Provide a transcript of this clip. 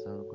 pasado